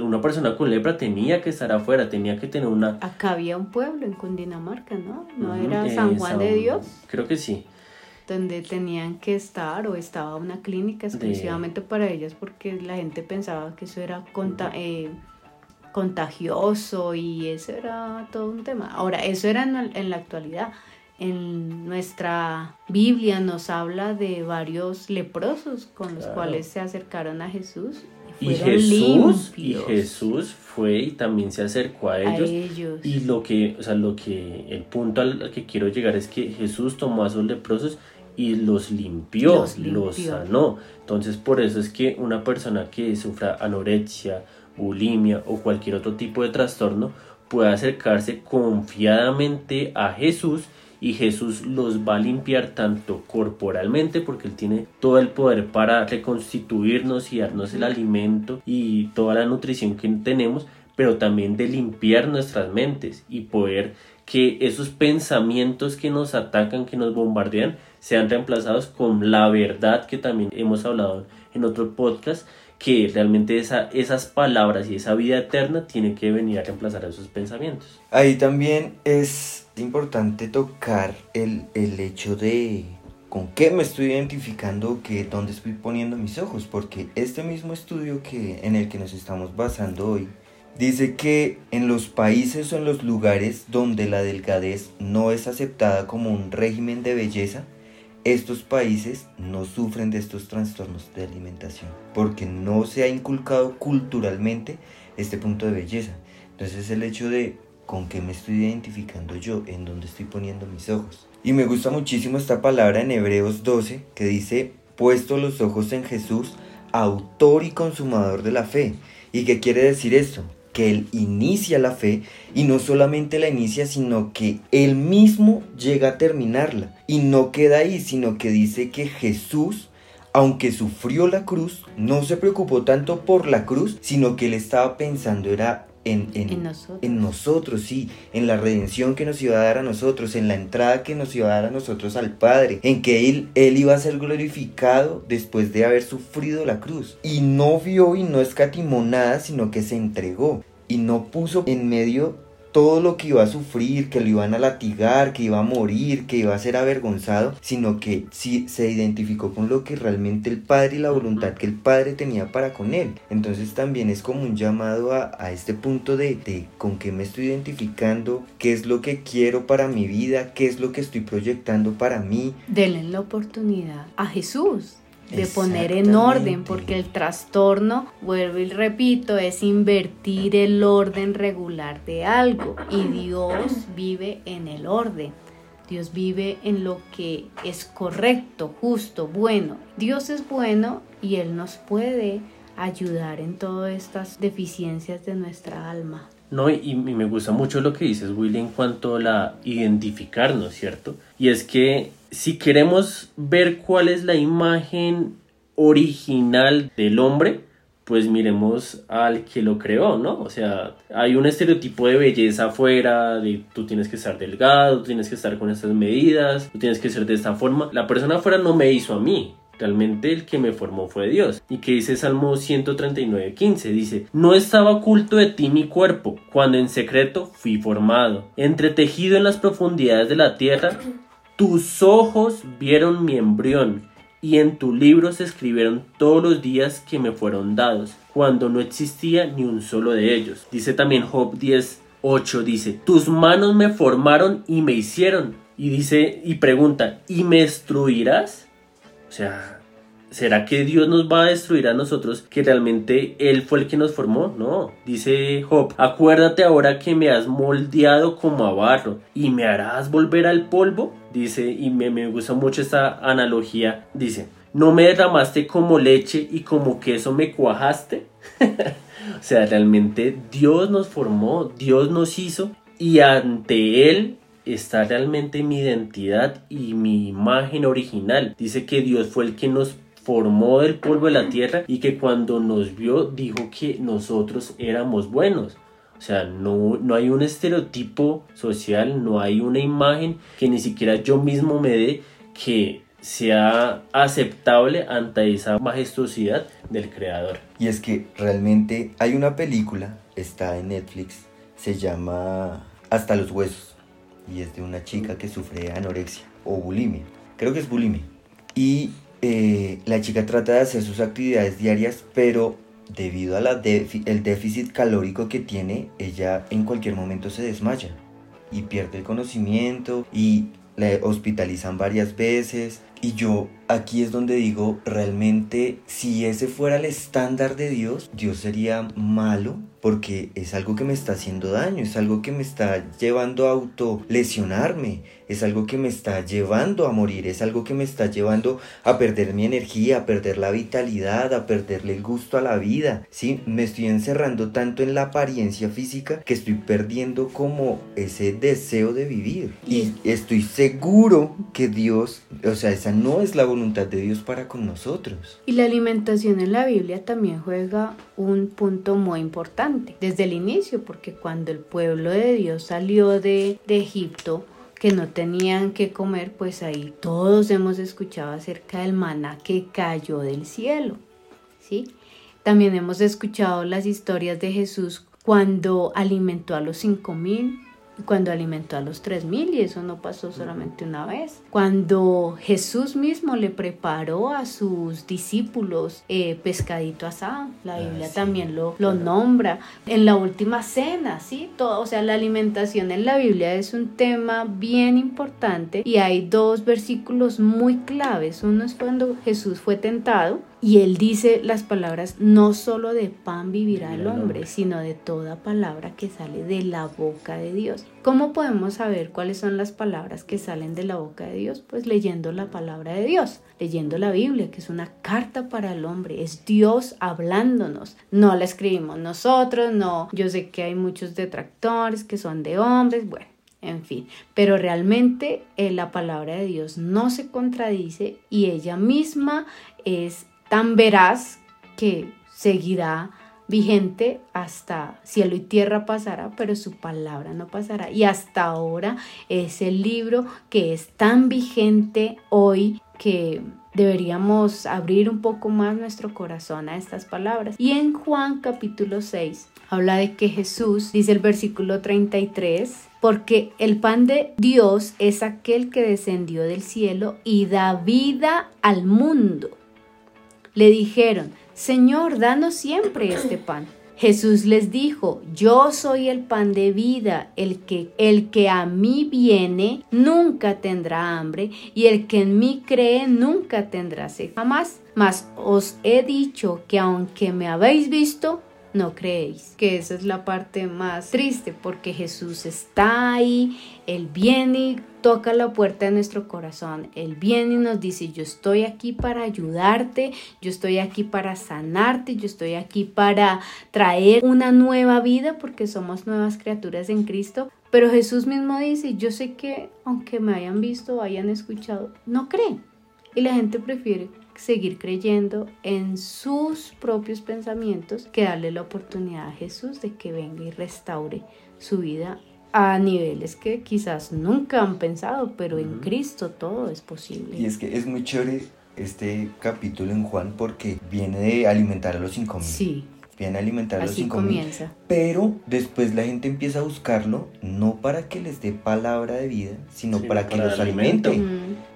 Speaker 2: una persona con lepra tenía que estar afuera, tenía que tener una...
Speaker 3: Acá había un pueblo en Cundinamarca, ¿no? ¿No era San Juan de Dios?
Speaker 2: Creo que sí.
Speaker 3: Donde tenían que estar o estaba una clínica exclusivamente para ellas porque la gente pensaba que eso era conta- eh, contagioso y eso era todo un tema. Ahora, eso era en, la- en la actualidad. En nuestra Biblia nos habla de varios leprosos con los
Speaker 2: Claro.
Speaker 3: cuales se acercaron a Jesús y
Speaker 2: Jesús, y Jesús fue y también se acercó a
Speaker 3: a
Speaker 2: ellos. Y lo que, o sea, lo que, el punto al, que quiero llegar es que Jesús tomó a esos leprosos y los limpió,
Speaker 3: Los
Speaker 2: los,
Speaker 3: limpió.
Speaker 2: sanó. Entonces, por eso es que una persona que sufra anorexia, bulimia o cualquier otro tipo de trastorno puede acercarse confiadamente a Jesús y Jesús los va a limpiar tanto corporalmente porque Él tiene todo el poder para reconstituirnos y darnos el alimento y toda la nutrición que tenemos, pero también de limpiar nuestras mentes y poder que esos pensamientos que nos atacan, que nos bombardean, sean reemplazados con la verdad que también hemos hablado en otro podcast, que realmente esa, esas palabras y esa vida eterna tiene que venir a reemplazar esos pensamientos.
Speaker 1: Ahí también es importante tocar el, el hecho de con qué me estoy identificando, que dónde estoy poniendo mis ojos, porque este mismo estudio que, en el que nos estamos basando hoy dice que en los países o en los lugares donde la delgadez no es aceptada como un régimen de belleza, estos países no sufren de estos trastornos de alimentación, porque no se ha inculcado culturalmente este punto de belleza. Entonces el hecho de con qué me estoy identificando yo, en dónde estoy poniendo mis ojos. Y me gusta muchísimo esta palabra en Hebreos 12 que dice, puesto los ojos en Jesús, autor y consumador de la fe. ¿Y qué quiere decir esto? Que Él inicia la fe y no solamente la inicia, sino que Él mismo llega a terminarla. Y no queda ahí, sino que dice que Jesús aunque sufrió la cruz, no se preocupó tanto por la cruz, sino que él estaba pensando era en, en,
Speaker 3: En nosotros.
Speaker 1: en nosotros, sí, en la redención que nos iba a dar a nosotros, en la entrada que nos iba a dar a nosotros al Padre, en que él, él iba a ser glorificado después de haber sufrido la cruz. Y no vio y no escatimó nada, sino que se entregó y no puso en medio todo lo que iba a sufrir, que lo iban a latigar, que iba a morir, que iba a ser avergonzado, sino que sí se identificó con lo que realmente el Padre y la voluntad que el Padre tenía para con él. Entonces también es como un llamado a, a este punto de, de con qué me estoy identificando, qué es lo que quiero para mi vida, qué es lo que estoy proyectando para mí.
Speaker 3: Denle la oportunidad a Jesús de poner en orden, porque el trastorno, vuelvo y repito, es invertir el orden regular de algo y Dios vive en el orden. Dios vive en lo que es correcto, justo, bueno. Dios es bueno y Él nos puede ayudar en todas estas deficiencias de nuestra alma.
Speaker 2: No, y, me gusta mucho lo que dices, Willy, en cuanto a la identificarnos, ¿cierto? Y es que si queremos ver cuál es la imagen original del hombre, pues miremos al que lo creó, ¿no? O sea, hay un estereotipo de belleza afuera, de tú tienes que estar delgado, tienes que estar con estas medidas, tú tienes que ser de esta forma. La persona afuera no me hizo a mí, Realmente el que me formó fue Dios. Y que dice Salmo 139, 15, dice, no estaba oculto de ti mi cuerpo, cuando en secreto fui formado, entretejido en las profundidades de la tierra, tus ojos vieron mi embrión, y en tu libro se escribieron todos los días que me fueron dados, cuando no existía ni un solo de ellos. Dice también Job 10, 8, dice, tus manos me formaron y me hicieron. Y dice, y pregunta, ¿y me destruirás? O sea, ¿será que Dios nos va a destruir a nosotros que realmente Él fue el que nos formó? No, dice Job, acuérdate ahora que me has moldeado como a barro y me harás volver al polvo. Dice, y me, me gusta mucho esta analogía, dice, no me derramaste como leche y como queso me cuajaste. o sea, realmente Dios nos formó, Dios nos hizo y ante Él está realmente mi identidad y mi imagen original. Dice que Dios fue el que nos formó del polvo de la tierra y que cuando nos vio dijo que nosotros éramos buenos. O sea, no, no hay un estereotipo social, no hay una imagen que ni siquiera yo mismo me dé que sea aceptable ante esa majestuosidad del creador.
Speaker 1: Y es que realmente hay una película, está en Netflix, se llama Hasta los huesos. Y es de una chica que sufre anorexia o bulimia. Creo que es bulimia. Y eh, la chica trata de hacer sus actividades diarias, pero debido al déficit calórico que tiene, ella en cualquier momento se desmaya y pierde el conocimiento y la hospitalizan varias veces. Y yo aquí es donde digo, realmente si ese fuera el estándar de Dios, Dios sería malo porque es algo que me está haciendo daño, es algo que me está llevando a autolesionarme, es algo que me está llevando a morir, es algo que me está llevando a perder mi energía, a perder la vitalidad, a perderle el gusto a la vida, ¿sí? Me estoy encerrando tanto en la apariencia física que estoy perdiendo como ese deseo de vivir. Y estoy seguro que Dios, o sea, esa no es la voluntad de Dios para con nosotros.
Speaker 3: Y la alimentación en la Biblia también juega un punto muy importante desde el inicio, porque cuando el pueblo de Dios salió de, Egipto, que no tenían que comer, pues ahí todos hemos escuchado acerca del maná que cayó del cielo, ¿sí? También hemos escuchado las historias de Jesús cuando alimentó a los cinco mil, cuando alimentó a los tres mil y eso no pasó solamente una vez. Cuando Jesús mismo le preparó a sus discípulos eh, pescadito asado, la Biblia también lo, lo nombra. En la última cena, ¿sí? Todo, o sea, la alimentación en la Biblia es un tema bien importante y hay dos versículos muy claves. Uno es cuando Jesús fue tentado y él dice las palabras, no solo de pan vivirá el hombre, sino de toda palabra que sale de la boca de Dios. ¿Cómo podemos saber cuáles son las palabras que salen de la boca de Dios? Pues leyendo la palabra de Dios, leyendo la Biblia, que es una carta para el hombre, es Dios hablándonos. No la escribimos nosotros, no, yo sé que hay muchos detractores que son de hombres, bueno. En fin, pero realmente eh, la palabra de Dios no se contradice y ella misma es tan veraz que seguirá vigente hasta cielo y tierra pasará, pero su palabra no pasará. Y hasta ahora es el libro que es tan vigente hoy que deberíamos abrir un poco más nuestro corazón a estas palabras. Y en Juan capítulo 6 habla de que Jesús, dice el versículo 33, porque el pan de Dios es aquel que descendió del cielo y da vida al mundo. Le dijeron, Señor, danos siempre este pan. Jesús les dijo, yo soy el pan de vida, el que, el que a mí viene nunca tendrá hambre, y el que en mí cree nunca tendrá sed jamás. Mas os he dicho que aunque me habéis visto, no creéis. Que esa es la parte más triste porque Jesús está ahí, Él viene y toca la puerta de nuestro corazón. Él viene y nos dice, yo estoy aquí para ayudarte, yo estoy aquí para sanarte, yo estoy aquí para traer una nueva vida porque somos nuevas criaturas en Cristo. Pero Jesús mismo dice, yo sé que aunque me hayan visto o hayan escuchado, no creen. Y la gente prefiere seguir creyendo en sus propios pensamientos que darle la oportunidad a Jesús de que venga y restaure su vida a niveles que quizás nunca han pensado, pero en Cristo todo es posible.
Speaker 1: Y es que es muy chévere este capítulo en Juan porque viene de alimentar a los cinco mil.
Speaker 3: Sí.
Speaker 1: Viene a alimentar a los cinco mil.
Speaker 3: comienza.
Speaker 1: Pero después la gente empieza a buscarlo no para que les dé palabra de vida, sino
Speaker 2: Sino
Speaker 1: para que
Speaker 2: para
Speaker 1: los alimente.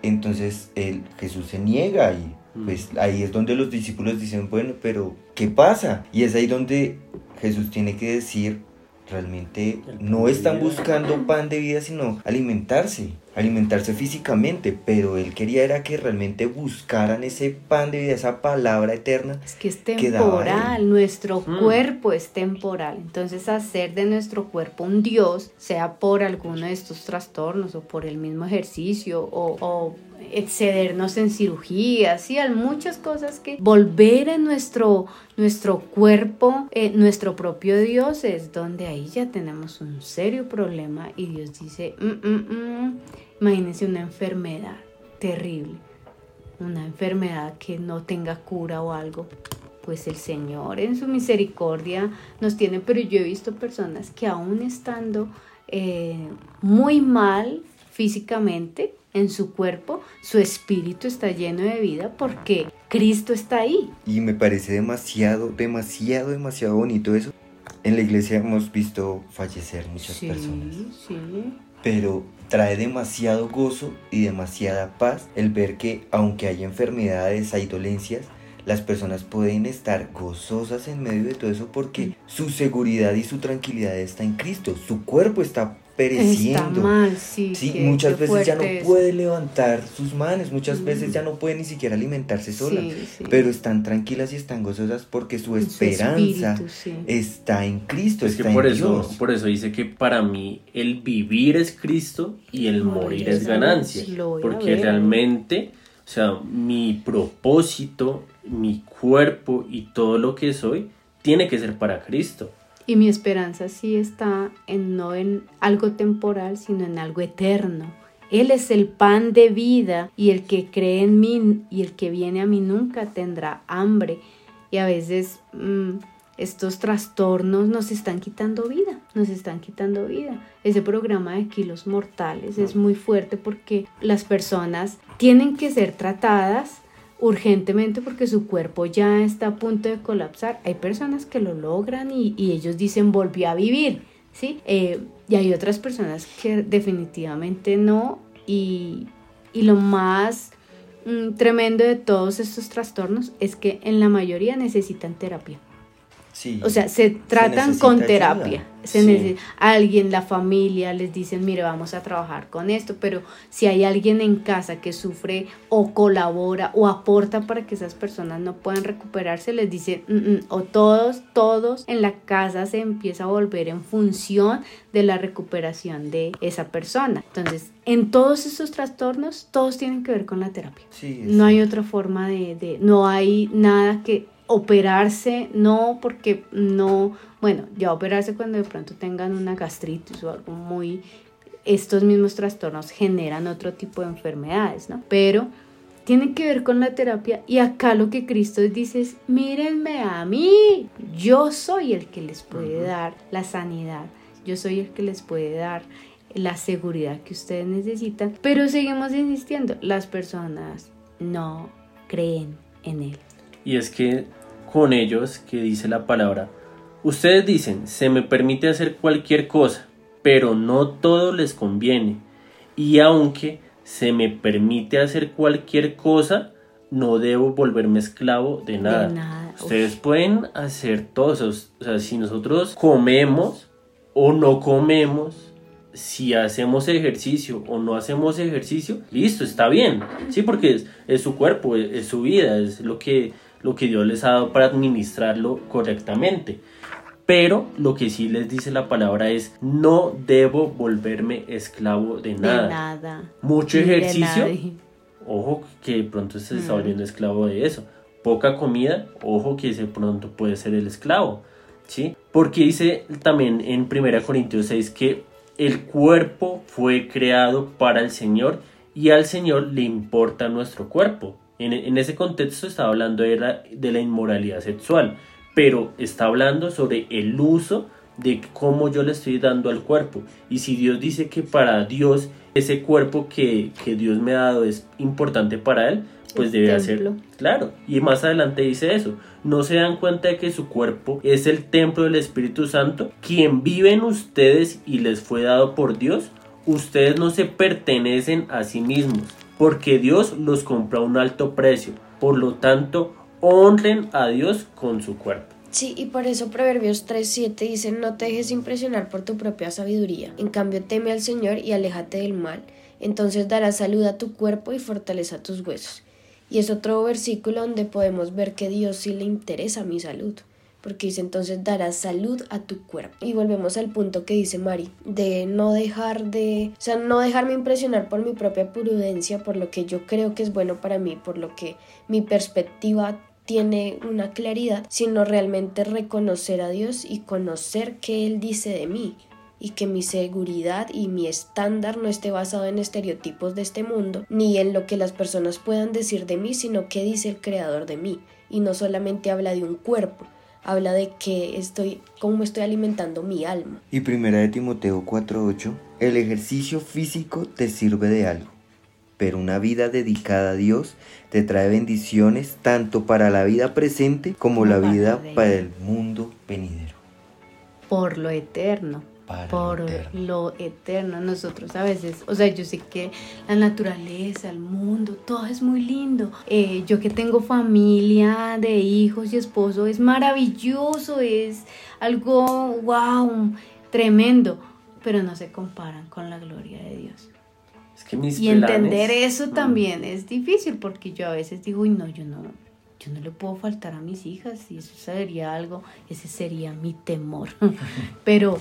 Speaker 1: Entonces el, Jesús se niega y. pues ahí es donde los discípulos dicen, bueno, pero ¿qué pasa? Y es ahí donde Jesús tiene que decir, realmente no están buscando pan de vida, sino alimentarse, alimentarse físicamente, pero él quería era que realmente buscaran ese pan de vida, esa palabra eterna.
Speaker 3: Es que es temporal, nuestro
Speaker 2: Mm.
Speaker 3: cuerpo es temporal. Entonces hacer de nuestro cuerpo un Dios, sea por alguno de estos trastornos o por el mismo ejercicio o, o excedernos en cirugías, y hay muchas cosas que volver en nuestro, nuestro cuerpo, eh, nuestro propio Dios es donde ahí ya tenemos un serio problema y Dios dice, "Mm, mm, mm". Imagínense una enfermedad terrible una enfermedad que no tenga cura o algo, pues el Señor en su misericordia nos tiene, pero yo he visto personas que aún estando eh, muy mal físicamente en su cuerpo, su espíritu está lleno de vida porque Cristo está ahí.
Speaker 1: Y me parece demasiado, demasiado, demasiado bonito eso. En la iglesia hemos visto fallecer muchas
Speaker 3: sí,
Speaker 1: personas.
Speaker 3: sí.
Speaker 1: pero trae demasiado gozo y demasiada paz el ver que aunque hay enfermedades, hay dolencias, las personas pueden estar gozosas en medio de todo eso porque su seguridad y su tranquilidad está en Cristo, su cuerpo está pereciendo.
Speaker 3: Está mal, sí.
Speaker 1: Sí,
Speaker 3: qué-
Speaker 1: muchas
Speaker 3: qué
Speaker 1: veces ya no
Speaker 3: eso.
Speaker 1: puede levantar sus manos, muchas veces ya no puede ni siquiera alimentarse sola,
Speaker 3: Sí, sí.
Speaker 1: pero están tranquilas y están gozosas porque su esperanza
Speaker 3: espíritu, sí.
Speaker 1: está en Cristo,
Speaker 2: Es que
Speaker 1: está
Speaker 2: por
Speaker 1: en
Speaker 2: eso,
Speaker 1: Dios.
Speaker 2: por eso dice que para mí el vivir es Cristo y el morir es ganancia. Porque
Speaker 3: ver.
Speaker 2: realmente, o sea, mi propósito, mi cuerpo y todo lo que soy tiene que ser para Cristo.
Speaker 3: Y mi esperanza sí está en no en algo temporal, sino en algo eterno. Él es el pan de vida y el que cree en mí y el que viene a mí nunca tendrá hambre. Y a veces mm, estos trastornos nos están quitando vida, nos están quitando vida. Ese programa de kilos mortales es muy fuerte porque las personas tienen que ser tratadas urgentemente porque su cuerpo ya está a punto de colapsar. Hay personas que lo logran y, ellos dicen volvió a vivir, ¿sí? Eh, y hay otras personas que definitivamente no y, y lo más mm, tremendo de todos estos trastornos es que en la mayoría necesitan terapia.
Speaker 1: Sí.
Speaker 3: O sea, se tratan con
Speaker 1: necesita ayuda.
Speaker 3: terapia. Se
Speaker 2: Sí.
Speaker 3: necesi- alguien, la familia, les dicen, mire, vamos a trabajar con esto, pero si hay alguien en casa que sufre o colabora o aporta para que esas personas no puedan recuperarse, les dicen, "Mm, mm", o todos, todos en la casa se empieza a volver en función de la recuperación de esa persona. Entonces, en todos estos trastornos, todos tienen que ver con la terapia.
Speaker 1: Sí,
Speaker 3: No hay otra forma de, de- no hay nada que operarse, no porque no, bueno, ya operarse cuando de pronto tengan una gastritis o algo muy, estos mismos trastornos generan otro tipo de enfermedades, ¿no? Pero tienen que ver con la terapia y acá lo que Cristo dice es, mírenme a mí, yo soy el que les puede dar la sanidad, yo soy el que les puede dar la seguridad que ustedes necesitan, pero seguimos insistiendo, las personas no creen en él.
Speaker 2: Y es que con ellos, que dice la palabra, ustedes dicen, se me permite hacer cualquier cosa, pero no todo les conviene. Y aunque se me permite hacer cualquier cosa, no debo volverme esclavo de nada.
Speaker 3: nada.
Speaker 2: Ustedes pueden hacer todo eso. O sea, si nosotros comemos o no comemos, si hacemos ejercicio o no hacemos ejercicio, listo, está bien. Sí, porque es, es su cuerpo, es, es su vida, es lo que, lo que Dios les ha dado para administrarlo correctamente. Pero lo que sí les dice la palabra es, no debo volverme esclavo de
Speaker 3: de
Speaker 2: nada. Mucho ejercicio, ojo que de pronto se está
Speaker 3: Mm.
Speaker 2: volviendo esclavo de eso. Poca comida, ojo que de pronto puede ser el esclavo. ¿Sí? Porque dice también en 1 Corintios 6 que el cuerpo fue creado para el Señor y al Señor le importa nuestro cuerpo. En, en ese contexto está hablando de la, de la inmoralidad sexual, pero está hablando sobre el uso de cómo yo le estoy dando al cuerpo. Y si Dios dice que para Dios ese cuerpo que, que Dios me ha dado es importante para Él, pues
Speaker 3: El
Speaker 2: debe hacer.
Speaker 3: templo.
Speaker 2: Claro. Y más adelante dice eso. No se dan cuenta de que su cuerpo es el templo del Espíritu Santo, quien vive en ustedes y les fue dado por Dios. Ustedes no se pertenecen a sí mismos, porque Dios los compró a un alto precio. Por lo tanto, honren a Dios con su cuerpo.
Speaker 4: Sí, y por eso Proverbios 3.7 dice, no te dejes impresionar por tu propia sabiduría, en cambio teme al Señor y aléjate del mal, entonces darás salud a tu cuerpo y fortaleza a tus huesos. Y es otro versículo donde podemos ver que Dios sí le interesa mi salud, porque dice entonces darás salud a tu cuerpo. Y volvemos al punto que dice Mari, de no dejar de, o sea, no dejarme impresionar por mi propia prudencia, por lo que yo creo que es bueno para mí, por lo que mi perspectiva tiene una claridad, sino realmente reconocer a Dios y conocer qué Él dice de mí y que mi seguridad y mi estándar no esté basado en estereotipos de este mundo, ni en lo que las personas puedan decir de mí, sino qué dice el creador de mí. Y no solamente habla de un cuerpo, habla de que estoy, cómo estoy alimentando mi alma.
Speaker 1: Y primera de Timoteo 4:8, el ejercicio físico te sirve de algo, pero una vida dedicada a Dios te trae bendiciones tanto para la vida presente como
Speaker 3: Como
Speaker 1: la vida para el mundo venidero.
Speaker 3: por lo eterno.
Speaker 1: Para
Speaker 3: por
Speaker 1: lo eterno.
Speaker 3: lo eterno. Nosotros a veces, o sea, yo sé que la naturaleza, el mundo, todo es muy lindo. Eh, yo que tengo familia de hijos y esposo, es maravilloso, es algo, wow, tremendo. pero no se comparan con la gloria de Dios.
Speaker 2: Es que mis
Speaker 3: Y entender
Speaker 2: planes-
Speaker 3: eso
Speaker 2: Mm.
Speaker 3: también es difícil porque yo a veces digo, uy, no, yo no, yo no le puedo faltar a mis hijas y eso sería algo, ese sería mi temor. Pero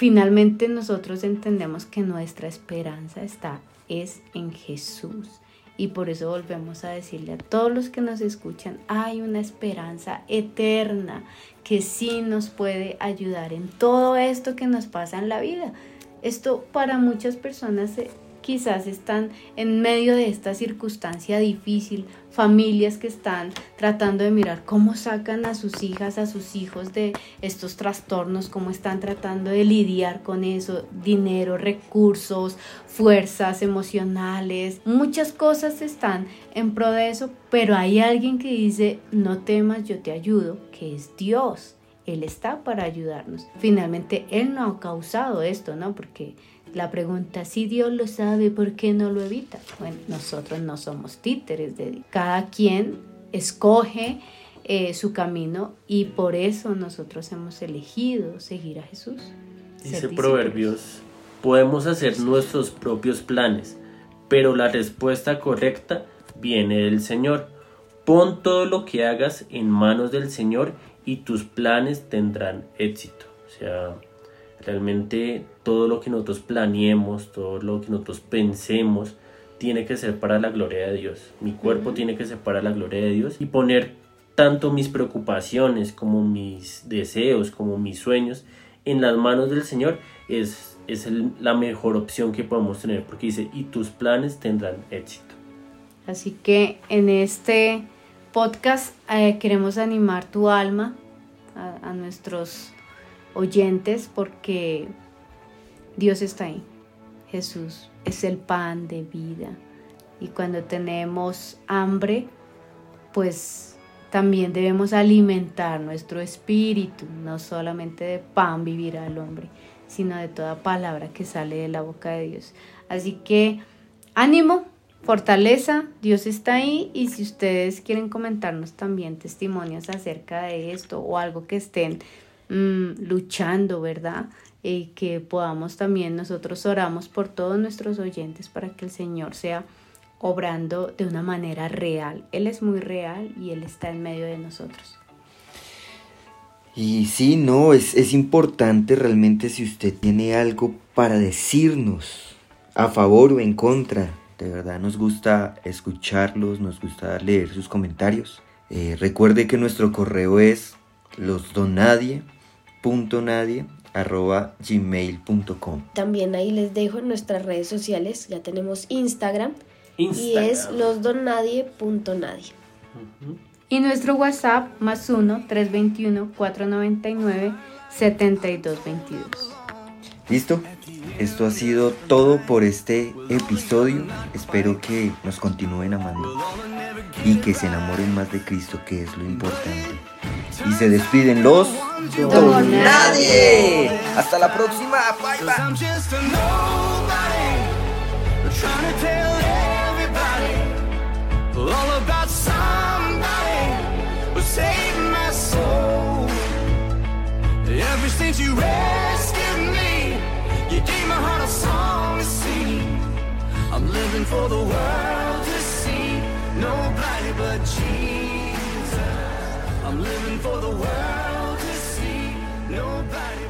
Speaker 3: finalmente nosotros entendemos que nuestra esperanza está es en Jesús. Y por eso volvemos a decirle a todos los que nos escuchan, hay una esperanza eterna que sí nos puede ayudar en todo esto que nos pasa en la vida. Esto para muchas personas quizás están en medio de esta circunstancia difícil, familias que están tratando de mirar cómo sacan a sus hijas, a sus hijos de estos trastornos, cómo están tratando de lidiar con eso, dinero, recursos, fuerzas emocionales, muchas cosas están en pro de eso, pero hay alguien que dice, no temas, yo te ayudo, que es Dios. Él está para ayudarnos. Finalmente, Él no ha causado esto, ¿no? Porque la pregunta, si Dios lo sabe, ¿por qué no lo evita? Bueno, nosotros no somos títeres de Dios. Cada quien escoge eh, su camino y por eso nosotros hemos elegido seguir a Jesús.
Speaker 2: Dice. Proverbios, podemos hacer nuestros propios planes, pero la respuesta correcta viene del Señor. Pon todo lo que hagas en manos del Señor y tus planes tendrán éxito. O sea, realmente todo lo que nosotros planeemos, todo lo que nosotros pensemos, tiene que ser para la gloria de Dios. Mi cuerpo tiene que ser para la gloria de Dios y poner tanto mis preocupaciones como mis deseos, como mis sueños en las manos del Señor es, es el- la mejor opción que podemos tener porque dice, y tus planes tendrán éxito.
Speaker 3: Así que en este podcast eh, queremos animar tu alma a, a nuestros oyentes porque Dios está ahí. Jesús es el pan de vida. Y cuando tenemos hambre, pues también debemos alimentar nuestro espíritu. No solamente de pan vivirá el hombre, sino de toda palabra que sale de la boca de Dios. Así que ánimo, fortaleza, Dios está ahí y si ustedes quieren comentarnos también testimonios acerca de esto o algo que estén mm, luchando, ¿verdad? Y que podamos también, nosotros oramos por todos nuestros oyentes para que el Señor sea obrando de una manera real. Él es muy real y Él está en medio de nosotros.
Speaker 1: Y sí, no, es, es importante realmente si usted tiene algo para decirnos, a favor o en contra. De verdad nos gusta escucharlos, nos gusta leer sus comentarios. Eh, recuerde que nuestro correo es losdonadie.nadie.gmail.com
Speaker 4: También ahí les dejo en nuestras redes sociales, ya tenemos Instagram, y
Speaker 2: Instagram.
Speaker 4: es losdonadie.nadie.
Speaker 2: Ujú.
Speaker 3: Y nuestro WhatsApp más 1 321 499 7222.
Speaker 1: ¿Listo? Esto ha sido todo por este episodio. Espero que nos continúen amando y que se enamoren más de Cristo, que es lo importante. Y se despiden los
Speaker 3: Don
Speaker 1: Nadie. Hasta la próxima. Bye bye.
Speaker 5: Living for the world to see. Nobody but Jesus. I'm living for the world to see. Nobody